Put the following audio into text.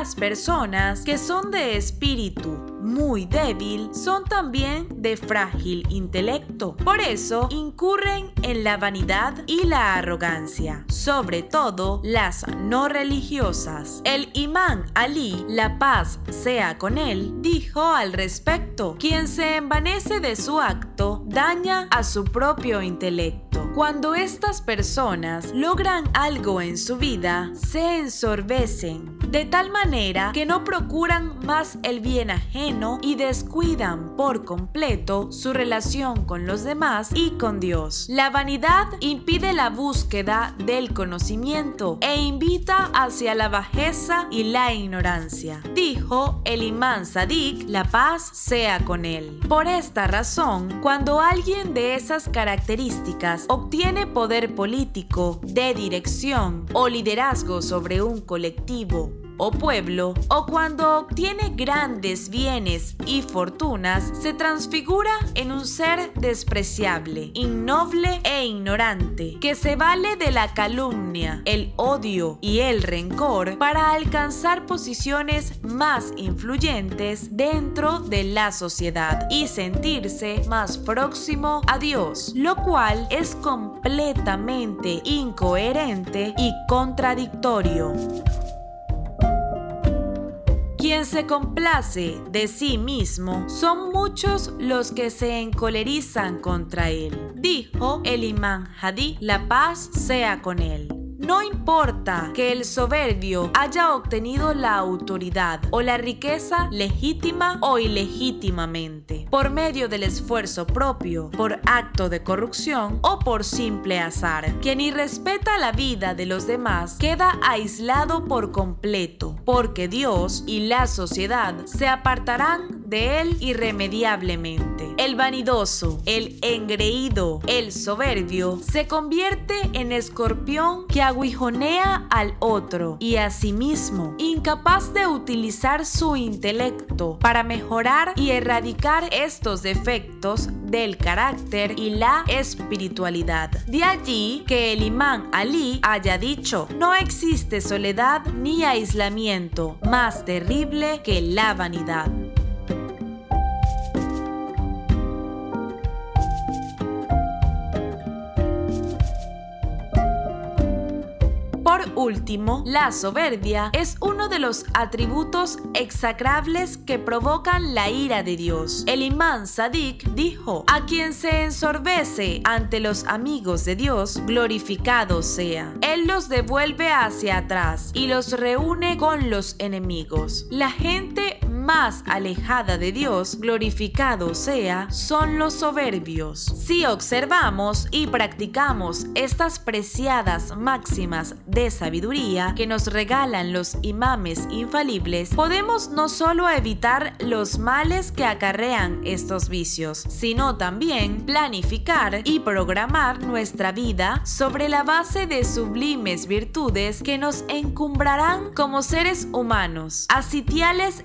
Las personas que son de espíritu muy débil son también de frágil intelecto. Por eso incurren en la vanidad y la arrogancia, sobre todo las no religiosas. El imán Ali, la paz sea con él, dijo al respecto, quien se envanece de su acto daña a su propio intelecto. Cuando estas personas logran algo en su vida, se ensorbecen de tal manera que no procuran más el bien ajeno y descuidan por completo su relación con los demás y con Dios. La vanidad impide la búsqueda del conocimiento e invita hacia la bajeza y la ignorancia. Dijo el imán Sadik, la paz sea con él. Por esta razón, cuando alguien de esas características obtiene poder político, de dirección o liderazgo sobre un colectivo o pueblo, o cuando obtiene grandes bienes y fortunas, se transfigura en un ser despreciable, innoble e ignorante, que se vale de la calumnia, el odio y el rencor para alcanzar posiciones más influyentes dentro de la sociedad y sentirse más próximo a Dios, lo cual es completamente incoherente y contradictorio. Quien se complace de sí mismo son muchos los que se encolerizan contra él. Dijo el imán Hadí, la paz sea con él. No importa que el soberbio haya obtenido la autoridad o la riqueza legítima o ilegítimamente, por medio del esfuerzo propio, por acto de corrupción o por simple azar. Quien irrespeta la vida de los demás queda aislado por completo, porque Dios y la sociedad se apartarán de él irremediablemente. El vanidoso, el engreído, el soberbio se convierte en escorpión que aguijonea al otro y a sí mismo, incapaz de utilizar su intelecto para mejorar y erradicar estos defectos del carácter y la espiritualidad. De allí que el imán Ali haya dicho, no existe soledad ni aislamiento más terrible que la vanidad. Por último, la soberbia es uno de los atributos execrables que provocan la ira de Dios. El imán Sadik dijo, a quien se ensorbece ante los amigos de Dios, glorificado sea. Él los devuelve hacia atrás y los reúne con los enemigos. La gente más alejada de Dios, glorificado sea, son los soberbios. Si observamos y practicamos estas preciadas máximas de sabiduría que nos regalan los imames infalibles, podemos no solo evitar los males que acarrean estos vicios, sino también planificar y programar nuestra vida sobre la base de sublimes virtudes que nos encumbrarán como seres humanos, asitiales